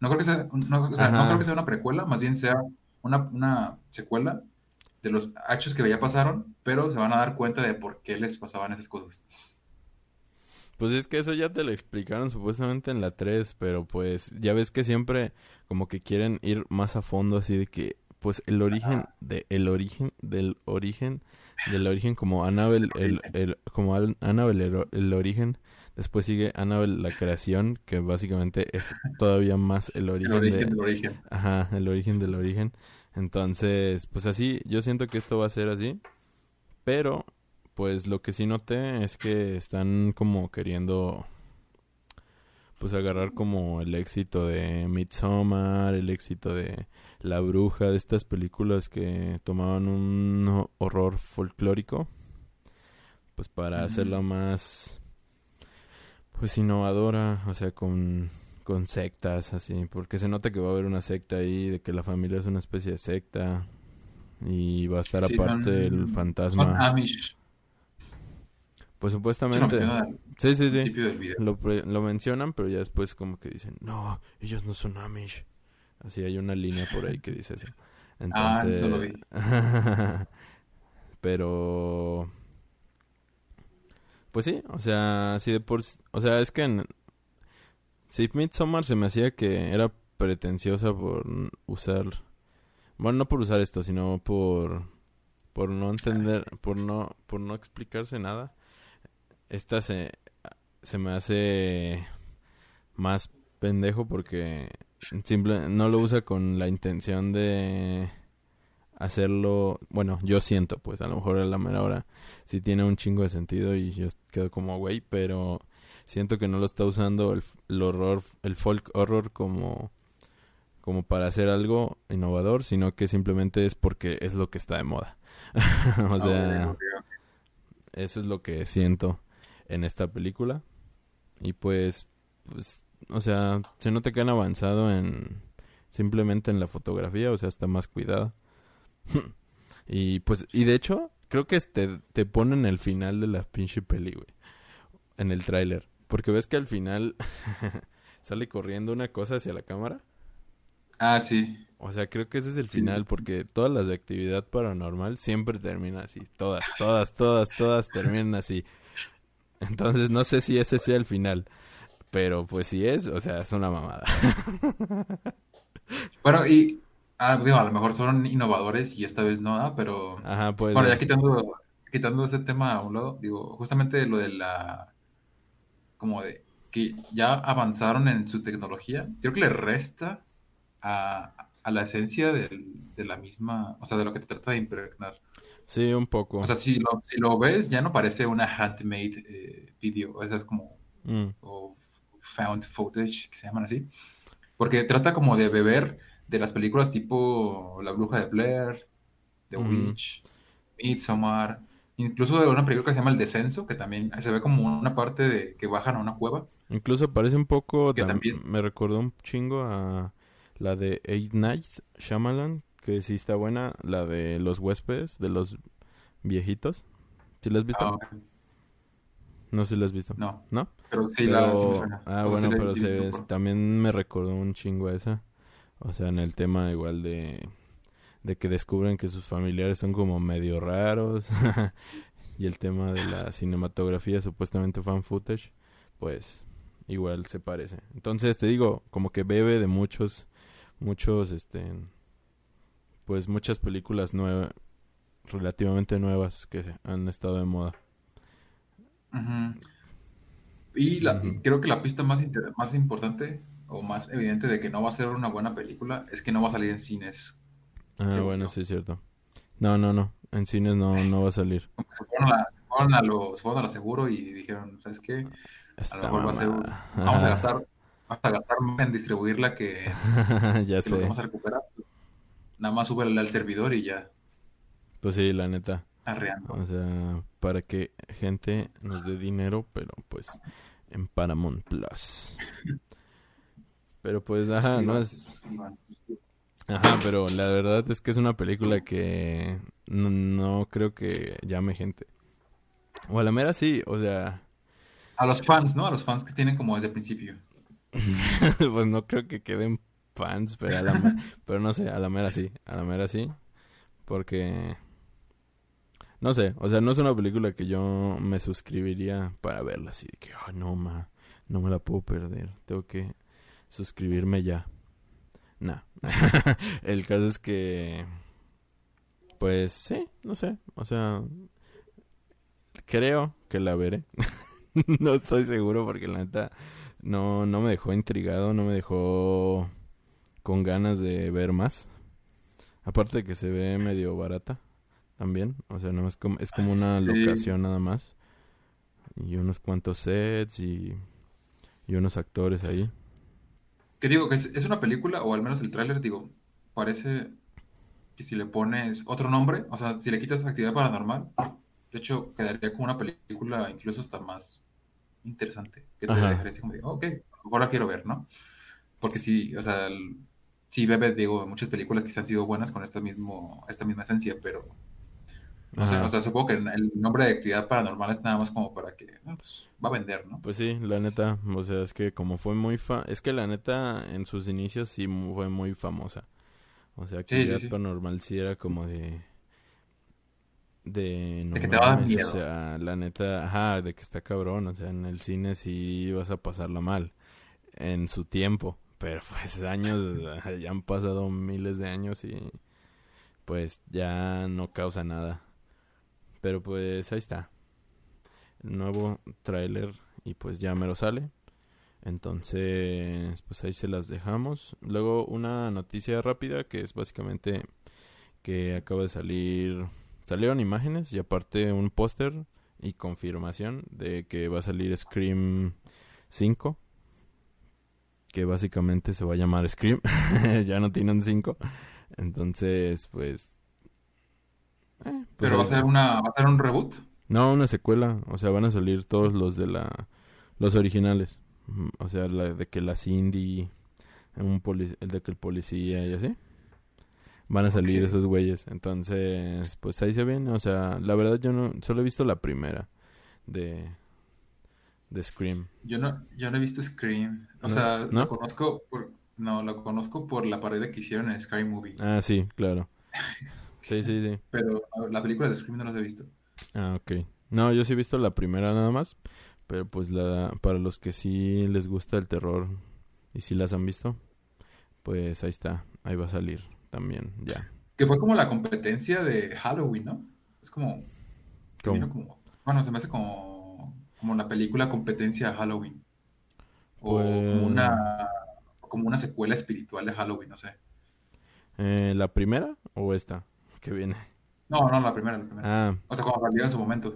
No creo que sea, no, o sea, no creo que sea una precuela, más bien sea una, una secuela de los hechos que ya pasaron, pero se van a dar cuenta de por qué les pasaban esas cosas. Pues es que eso ya te lo explicaron supuestamente en la 3, pero pues ya ves que siempre como que quieren ir más a fondo así de que pues el origen de el origen del origen del origen como Annabelle el, el como el, el origen, después sigue Annabelle la creación, que básicamente es todavía más el El origen, origen de del origen. Ajá, el origen del origen. Entonces, pues así, yo siento que esto va a ser así. Pero, pues lo que sí noté es que están como queriendo, pues agarrar como el éxito de Midsommar, el éxito de La Bruja, de estas películas que tomaban un horror folclórico, pues para Ujú. hacerla más, pues innovadora, o sea, con con sectas, así, porque se nota que va a haber una secta ahí, de que la familia es una especie de secta y va a estar Sí, aparte son- el Son fantasma. Amish. Pues supuestamente. Sí, sí, sí. Lo, lo mencionan, pero ya después como que dicen, no, ellos no son Amish. Así hay una línea por ahí que dice eso. Ah, Entonces... eso lo vi. pero... Pues sí, o sea, sí de por... O sea, es que en... Si Midsommar se me hacía que era pretenciosa por usar... Bueno, no por usar esto, sino por... Por no entender, por no, por no explicarse nada. Esta se, se me hace más pendejo porque simple, no lo usa con la intención de hacerlo, bueno, yo siento, pues a lo mejor a la mera hora sí tiene un chingo de sentido y yo quedo como güey, pero siento que no lo está usando el, el horror, el folk horror como como para hacer algo innovador, sino que simplemente es porque es lo que está de moda. o sea, Ah, ok. eso es lo que siento en esta película. Y pues, pues, o sea, se nota que han avanzado en simplemente en la fotografía, o sea, está más cuidada. y pues, y de hecho, creo que te, te ponen el final de la pinche peli, güey. En el tráiler. Porque ves que al final sale corriendo una cosa hacia la cámara. Ah, sí. O sea, creo que ese es el Sí. final, porque todas las de actividad paranormal siempre terminan así. Todas, todas, todas, todas terminan así. Entonces, no sé si ese sea el final. Pero pues si es, o sea, es una mamada. Bueno, y ah, digo, a lo mejor son innovadores y esta vez no, ¿ah? pero Ajá, pues. bueno, ya quitando, quitando ese tema a un lado, digo, justamente lo de la, como de que ya avanzaron en su tecnología, creo que le resta a, a la esencia del- de la misma, o sea, de lo que te trata de impregnar. Sí, un poco. O sea, si lo, si lo ves, ya no parece una handmade eh, video, o sea, es como Mm, o found footage, que se llaman así, porque trata como de beber de las películas tipo La Bruja de Blair, The Ujú. Witch, Midsommar, incluso de una película que se llama El Descenso, que también se ve como una parte de que bajan a una cueva. Incluso parece un poco. Que tam- también- Me recordó un chingo a la de Eight Nights Shyamalan, que sí está buena. La de los huéspedes, de los viejitos. ¿Sí la has visto? Ah. No sé si la has visto. No, ¿No? pero sí, la, sí me Pero- suena. ah, O bueno, pero sí se- visto por- también me recordó un chingo a esa. O sea, en el tema igual de, de que descubren que sus familiares son como medio raros. y el tema de la cinematografía, supuestamente fan footage, pues igual se parece. Entonces, te digo, como que bebe de muchos, muchos, este, pues muchas películas nuevas, relativamente nuevas que han estado de moda. Y la- creo que la pista más, más importante o más evidente de que no va a ser una buena película es que no va a salir en cines. Ah, Según bueno, yo. sí es cierto. No, no, no. En cines no, no va a salir. Se fueron a, se fueron a lo, se fueron a lo seguro y dijeron, ¿sabes qué? A lo mejor va a ser vamos a gastar, vamos a gastar más en distribuirla que, ya que lo que sé. vamos a recuperar. Pues, nada más súbele al servidor y ya Pues sí, la neta. arreando. O sea, para que gente nos dé dinero, pero pues en Paramount Plus. Pero pues, ajá, no es... Ajá, pero la verdad es que es una película que no, no creo que llame gente. O a la mera sí, o sea, A los fans, ¿no? A los fans que tienen como desde el principio. pues no creo que queden fans, pero, a la me- pero no sé, a la mera sí, a la mera sí, porque no sé, o sea, no es una película que yo me suscribiría para verla así de que, ah, no ma, no me la puedo perder, tengo que suscribirme ya. Nah. El caso es que pues sí, no sé, o sea, creo que la veré. no estoy seguro porque la neta no, no me dejó intrigado, no me dejó con ganas de ver más. Aparte de que se ve medio barata también, o sea, no es como, es como una Sí. locación nada más. Y unos cuantos sets y, y unos actores ahí. Que digo que es, es una película, o al menos el tráiler, digo, parece que si le pones otro nombre, o sea, si le quitas actividad paranormal, de hecho, quedaría como una película incluso hasta más interesante, que te Ajá. dejaría así como de, ok, mejor la quiero ver, ¿no? Porque sí, o sea, el- sí bebe, digo, muchas películas que sí han sido buenas con esta, mismo, esta misma esencia, pero no sé, o sea, supongo que el nombre de actividad paranormal es nada más como para que, ah, pues, va a vender, ¿no? Pues sí, la neta, o sea, es que como fue muy fa... Es que la neta, en sus inicios sí fue muy famosa. O sea, Sí, sí, actividad sí. paranormal sí era como de... De no De que te va a dar mames, o miedo. sea, la neta, ajá, de que está cabrón, o sea, en el cine sí vas a pasarla mal, en su tiempo, pero pues años, ya han pasado miles de años y pues ya no causa nada. Pero pues ahí está, nuevo tráiler y pues ya me lo sale. Entonces, pues ahí se las dejamos. Luego una noticia rápida que es básicamente que acaba de salir, salieron imágenes y aparte un póster y confirmación de que va a salir Scream 5, que básicamente se va a llamar Scream, ya no tienen 5. Entonces, pues... eh, pues Pero va a ser una, va a ser un reboot. no, una secuela. O sea, van a salir todos los de la... Los originales. Ujú, O sea, la de que la Cindy... Un el de que el policía y así. Van a salir esos güeyes. Entonces, pues ahí se ven. O sea, la verdad yo no... Solo he visto la primera. De... De Scream. Yo no, yo no he visto Scream. O ¿No? sea, ¿No? lo conozco por, no, lo conozco por la parodia que hicieron en Scary Movie. Ah, sí, claro. Sí, sí, sí. Pero la película de Scream no las he visto. Ah, ok. No, yo sí he visto la primera nada más. Pero pues la, para los que sí les gusta el terror y sí las han visto, pues ahí está. Ahí va a salir también, ya. Que fue como la competencia de Halloween, ¿no? Es como, bueno, se me hace como, como la película competencia a Halloween. O Pues... como una, como una secuela espiritual de Halloween, no sé. Eh, ¿La primera o esta que viene? No, no, la primera, la primera. Ah, O sea, cuando salió en su momento.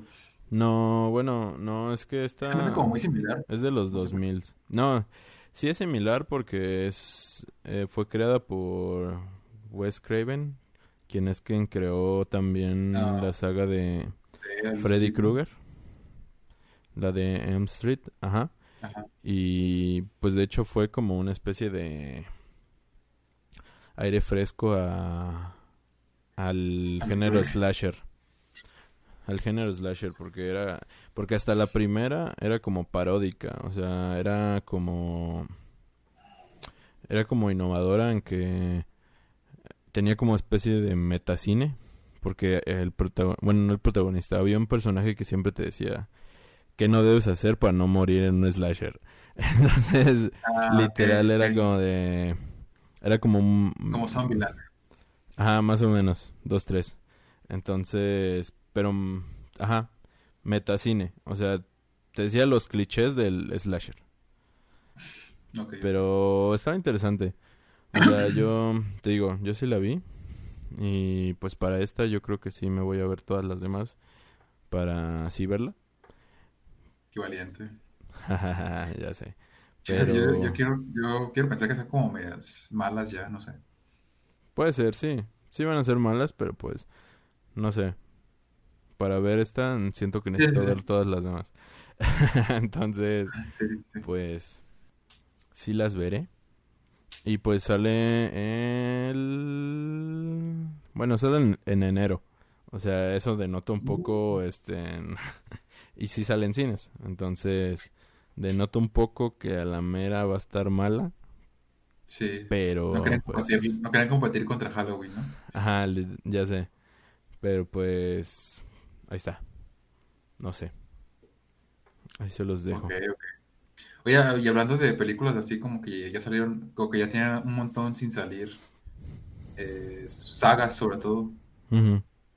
no, bueno, no, es que Se me hace como muy similar. es de los No sé por qué. 2000. No, sí es similar porque es eh, fue creada por Wes Craven, quien es quien creó también Ah, la saga de Freddy. Krueger, la de Elm Street, ajá. Ajá. Y pues de hecho fue como una especie de aire fresco a al género slasher. Al género slasher porque era porque hasta la primera era como paródica, o sea, era como era como innovadora en que tenía como especie de metacine porque el protagonista, bueno, no el protagonista, había un personaje que siempre te decía que no debes hacer para no morir en un slasher. Entonces, Ah, literal era como de era como un Como Zombieland. Ajá, más o menos, dos tres. Entonces, pero mm, ajá, metacine, o sea, te decía los clichés del slasher, Ok. pero estaba interesante. O sea, yo te digo, yo sí la vi y pues para esta yo creo que sí me voy a ver todas las demás para así verla. Qué valiente. ya sé. Yo, yo- Pero yo quiero, yo quiero pensar que son como medias malas ya, no sé. Puede ser, sí. Sí van a ser malas, pero pues no sé. Para ver esta siento que necesito sí, ver todas las demás. Entonces, Sí, sí, sí. pues sí las veré. Y pues sale el bueno, sale en, en enero. O sea, eso denota un poco este en- y sí sale en cines. Entonces, denota un poco que a la mera va a estar mala, Sí. No pero competir, pues no querían competir contra Halloween, ¿no? Ajá, ya sé. Pero pues ahí está. No sé. Ahí se los dejo. Ok, ok. Oye, y hablando de películas así como que ya salieron, como que ya tienen un montón sin salir, eh, sagas sobre todo.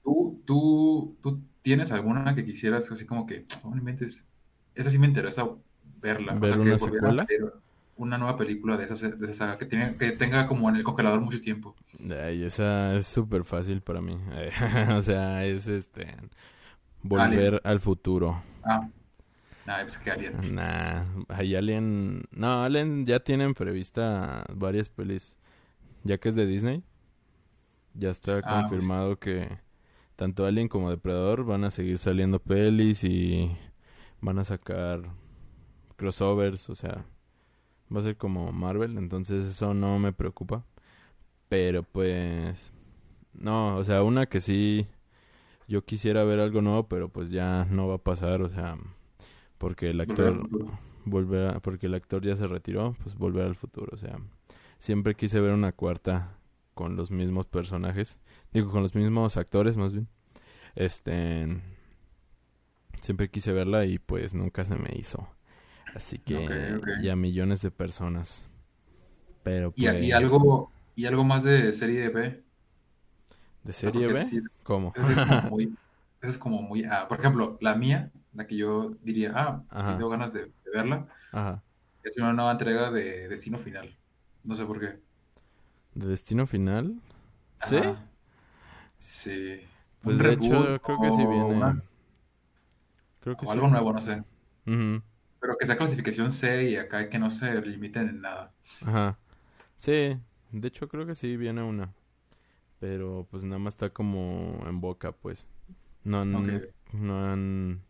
¿Tú, tú, tú tienes alguna que quisieras así como que, oh, no inventes, esa sí me interesa verla, o ¿Ver sea, que una a secuela? Una nueva película de esa, de esa saga, que, tiene, que tenga como en el congelador mucho tiempo. Ay, esa es súper fácil para mí. o sea, es este Alien. volver al futuro. Ah, pues que Alien. Nah, hay Alien. No, Alien ya tienen prevista varias pelis. Ya que es de Disney, ya está Ah, pues sí. confirmado que tanto Alien como Depredador van a seguir saliendo pelis y van a sacar crossovers, o sea, Va a ser como Marvel, entonces eso no me preocupa. Pero pues... No, o sea, una que sí... Yo quisiera ver algo nuevo, pero pues ya no va a pasar, o sea... Porque el actor... Volver porque el actor ya se retiró, pues volver al futuro, o sea... Siempre quise ver una cuarta con los mismos personajes. Digo, con los mismos actores, más bien. Este... Siempre quise verla y pues nunca se me hizo. Así que ya millones de personas. Pero ¿Y, pues algo y algo más de serie B. ¿De serie B? ¿Cómo? Ese es como muy, es como muy ah, por ejemplo, la mía, la que yo diría, ah, si tengo ganas de, verla, Ajá. es una nueva entrega de Destino Final. No sé por qué. ¿De Destino Final? ¿Sí? Sí. Pues de hecho, creo que sí viene. Creo que o algo nuevo, no sé. Pero que sea clasificación C y acá que no se limiten en nada. Ajá. Sí, de hecho creo que sí viene una. Pero pues nada más está como en boca, pues. No han, no han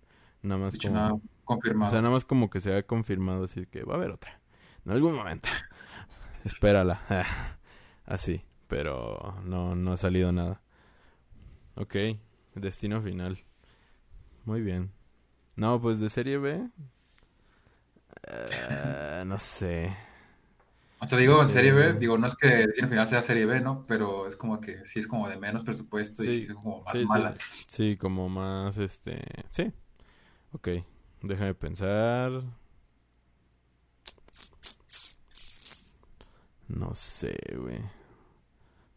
nada más como... confirmado. O sea, nada más como que se ha confirmado así que va a haber otra. En algún momento. Espérala. así. Pero no, no ha salido nada. Ok. Destino final. Muy bien. No, pues de serie B. Eh, no sé. O sea, digo, en serie B, digo, no es que el final sea serie B, ¿no? Pero es como que sí es como de menos presupuesto y sí es como más malas. Sí, como más, este... Sí. Ok, déjame pensar. No sé, güey.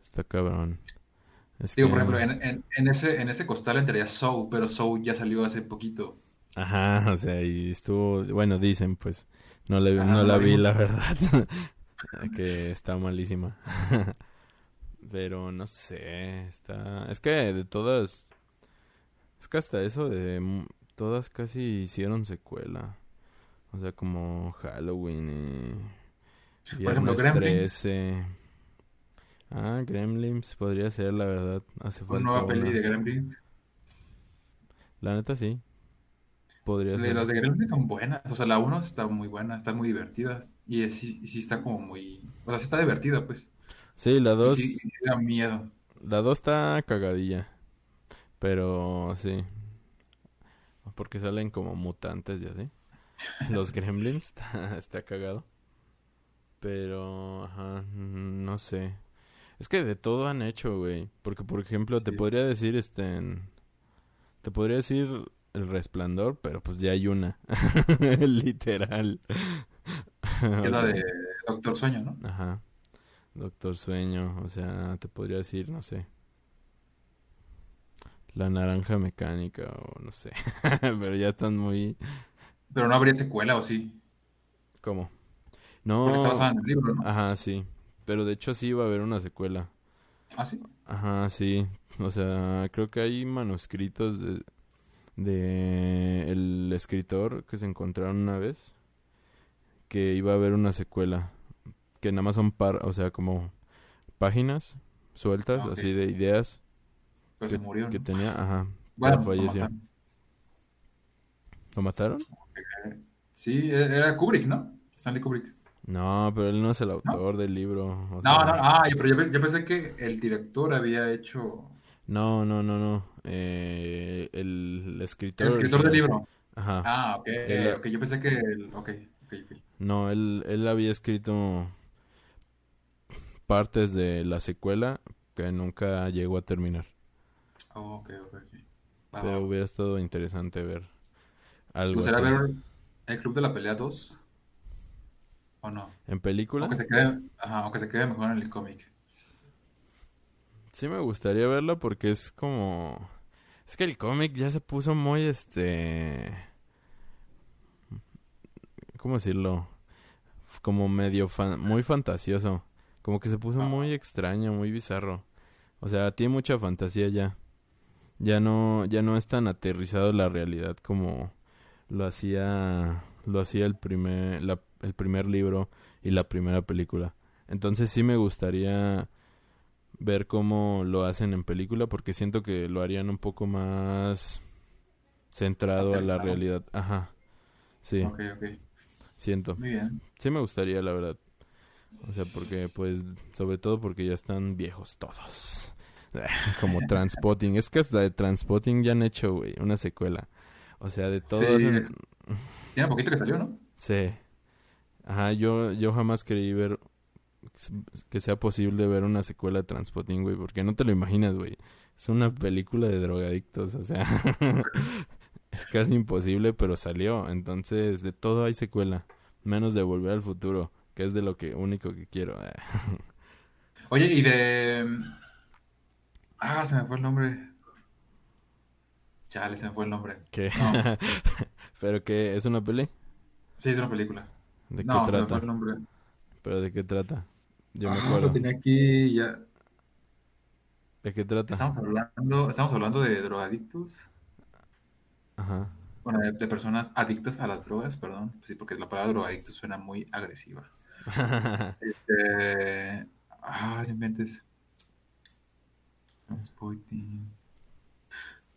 Está cabrón. Digo, por ejemplo, en, en, ese, en ese costal entraría Soul, pero Soul ya salió hace poquito. Ajá, o sea, y estuvo, bueno, dicen, pues, no, le, no la vi, la verdad, que está malísima. Pero no sé, está, es que de todas, es que hasta eso de todas casi hicieron secuela. O sea, como Halloween y Viernes 13. Ah, Gremlins podría ser, la verdad. Hace falta ¿Una nueva peli de Gremlins? La neta sí. Podría ser. Las de Gremlins son buenas. O sea, la 1 está muy buena, está muy divertida. Y sí, sí está como muy. O sea, sí está divertida, pues. Sí, la 2. Sí, sí, da miedo. La 2 está cagadilla. Pero sí. Porque salen como mutantes y así. Los Gremlins está, está cagado. Pero, ajá, no sé. Es que de todo han hecho, güey. Porque, por ejemplo, te podría decir, este... Te podría decir el Resplandor, pero pues ya hay una. Literal. Es la de Doctor Sueño, ¿no? Ajá. Doctor Sueño, o sea, te podría decir, no sé. La naranja mecánica o no sé. pero ya están muy... Pero no habría secuela o sí. ¿Cómo? No. Porque está basada en el libro, ¿no? Ajá, sí. Pero de hecho sí va a haber una secuela. ¿Ah, sí? Ajá, sí. O sea, creo que hay manuscritos de, de el escritor que se encontraron una vez que iba a haber una secuela que nada más son par, o sea, como páginas sueltas ah, así de ideas Pero que, se murió, que tenía, ajá, bueno, falleció. ¿Lo mataron? Sí, e-, era Kubrick, ¿no? Stanley Kubrick. No, pero él no es el autor del libro. no, no, ah, pero yo, yo, pensé que el director había hecho no, no, no, no. Eh, el escritor. El escritor del libro. Ajá. Ah, ok. okay. Yo pensé que. El... Ok, ok, No, él, él había escrito partes de la secuela que nunca llegó a terminar. Oh, ok, ok, Pero hubiera estado interesante ver algo ¿Será ver el Club de la Pelea 2? ¿O no? ¿En película? Aunque se quede, ajá, aunque se quede mejor en el cómic. Sí me gustaría verla porque es como... Es que el cómic ya se puso muy, este... ¿Cómo decirlo? Como medio muy fantasioso. Como que se puso muy extraño, muy bizarro. O sea, tiene mucha fantasía ya. Ya no, ya no es tan aterrizado la realidad como lo hacía, lo hacía el primer, el primer libro y la primera película. Entonces sí me gustaría ver cómo lo hacen en película porque siento que lo harían un poco más centrado a la realidad. Ajá. Sí. Ok, ok. Siento. Muy bien. Sí me gustaría, la verdad. O sea, porque, pues, sobre todo porque ya están viejos todos. Como Transpotting. Es que hasta de Transpotting ya han hecho, güey, una secuela. O sea, de todos. Sí. en- Tiene poquito que salió, ¿no? Sí. Ajá, yo, yo jamás creí ver que sea posible ver una secuela de Transpotting, güey, porque no te lo imaginas, güey. Es una película de drogadictos, o sea, es casi imposible, pero salió. Entonces, de todo hay secuela, menos de Volver al Futuro, que es de lo que único que quiero. Oye, y de. Ah, se me fue el nombre. Chale, se me fue el nombre. ¿Qué? No. ¿Pero qué? ¿Es una peli? Sí, es una película. ¿De No, qué se me fue trata? el nombre. ¿Pero de qué trata? Yo me Ah, acuerdo. lo tenía aquí ya. ¿De qué trata? Estamos hablando, estamos hablando de drogadictos. Ajá. Bueno, de, de personas adictas a las drogas, perdón. Pues sí, porque la palabra drogadicto suena muy agresiva. Este. Ah, no inventes.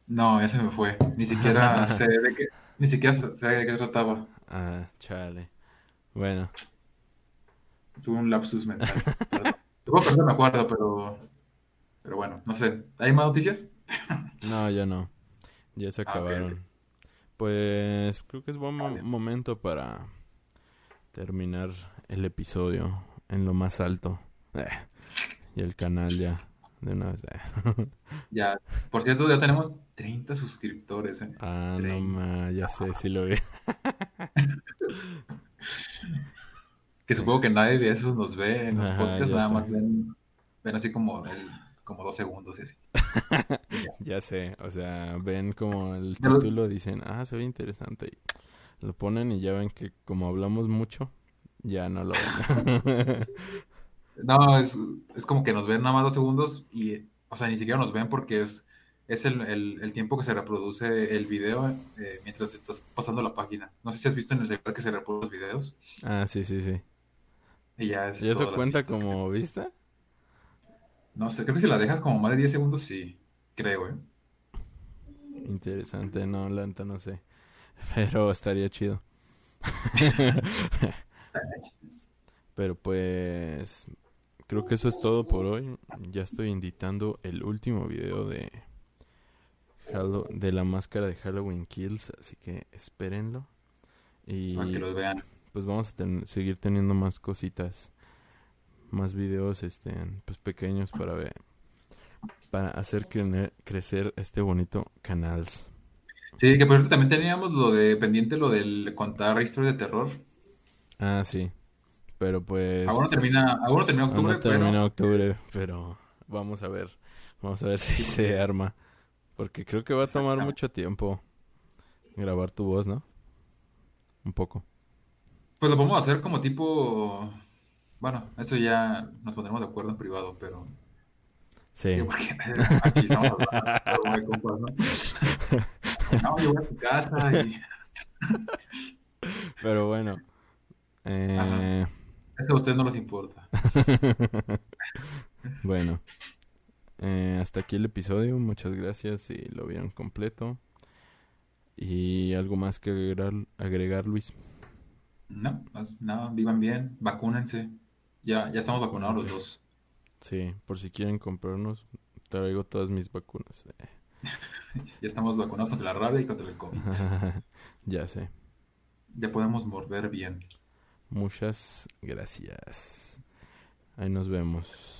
No, ya se me fue. Ni siquiera sé de qué, ni siquiera sé de qué trataba. ah, chale. Bueno. Tuve un lapsus mental. Supongo que no me acuerdo, pero. Pero bueno, no sé. ¿Hay más noticias? No, ya no. Ya se Ah, acabaron. Pues creo que es buen Vale. momento para terminar el episodio en lo más alto. Eh, y el canal ya de una vez. eh. Ya. Por cierto, ya tenemos 30 suscriptores, ¿eh? Ah, no 30. ma, ya sé, sí lo vi. Que supongo que nadie de esos nos ve en los Ajá, podcasts, nada sé. más ven, ven así como, el, como dos segundos y así. Ya. Sé, o sea, ven como el título, dicen, ah, se ve interesante. Y lo ponen y ya ven que como hablamos mucho, ya no lo ven. No, es, es como que nos ven nada más dos segundos y, o sea, ni siquiera nos ven porque es, es el, el- el tiempo que se reproduce el video eh, mientras estás pasando la página. No sé si has visto en el celular que se reproducen los videos ah, sí, sí, sí. Y ya es ¿Y eso cuenta vista. como vista? No sé, creo que si la dejas como más de 10 segundos, sí, creo, ¿eh? Interesante, no, la neta no sé. Pero estaría chido. Pero pues creo que eso es todo por hoy. Ya estoy editando el último video de de la máscara de Halloween Kills, así que espérenlo. Y Para que los vean. Pues vamos a ten- seguir teniendo más cositas, más videos este pues pequeños para ver para hacer cre- crecer este bonito canal. Sí, que por ejemplo también teníamos lo de pendiente, lo del contar historias de terror. Ah, sí. Pero pues Aún no termina, no termina aún octubre, no termina pero octubre, pero vamos a ver. Vamos a ver si se arma. Porque creo que va a tomar mucho tiempo grabar tu voz, ¿no? Un poco. Pues lo podemos hacer como tipo, bueno, eso ya nos pondremos de acuerdo en privado, pero Sí. Sí, porque aquí estamos hablando de compas, ¿no? No, yo voy a tu casa y Pero bueno. Eh, eso a ustedes no les importa. bueno. Eh, hasta aquí el episodio. Muchas gracias si lo vieron completo. Y algo más que agregar, agregar Luis. No, más nada, vivan bien, vacúnense. Ya, ya estamos vacunados los dos. Sí, por si quieren comprarnos, traigo todas mis vacunas. Ya estamos vacunados contra la rabia y contra el COVID. ya sé. Ya podemos morder bien. Muchas gracias. Ahí nos vemos.